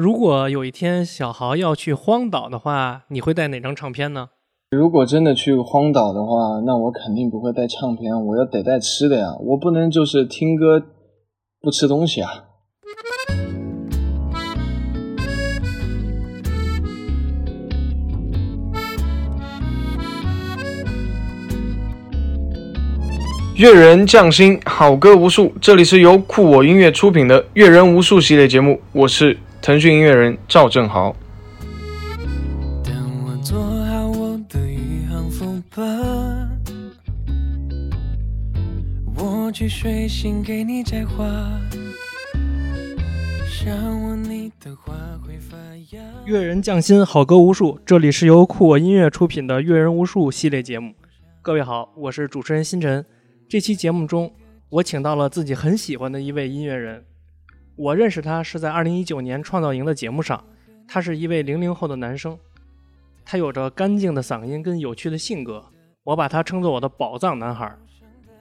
如果有一天小豪要去荒岛的话，你会带哪张唱片呢？如果真的去荒岛的话，那我肯定不会带唱片，我要得带吃的呀，我不能就是听歌不吃东西啊。乐人匠心，好歌无数。这里是由酷我音乐出品的《乐人无数》系列节目，我是腾讯音乐人赵正豪。当我做好我的宇航风帆，我去水星给你摘花，阅人匠心，好歌无数。这里是由酷我音乐出品的《阅人无数》系列节目。各位好，我是主持人星辰。这期节目中，我请到了自己很喜欢的一位音乐人。我认识他是在2019年创造营的节目上。他是一位零零后的男生，他有着干净的嗓音跟有趣的性格，我把他称作我的宝藏男孩。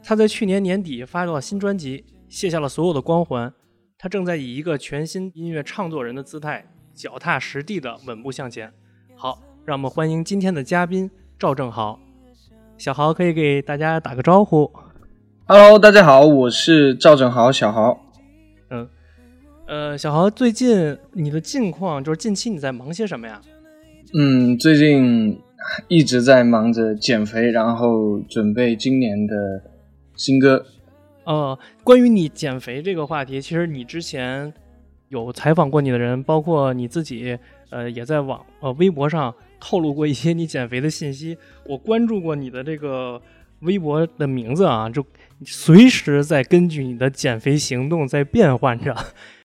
他在去年年底发了新专辑，卸下了所有的光环。他正在以一个全新音乐创作人的姿态，脚踏实地的稳步向前。好，让我们欢迎今天的嘉宾赵正豪。小豪可以给大家打个招呼。Hello，大家好，我是赵正豪，小豪。嗯，呃，小豪，最近你的近况就是近期你在忙些什么呀？嗯，最近一直在忙着减肥，然后准备今年的新歌。呃，关于你减肥这个话题，其实你之前有采访过你的人，包括你自己，呃，也在网呃微博上透露过一些你减肥的信息。我关注过你的这个微博的名字啊，就随时在根据你的减肥行动在变换着。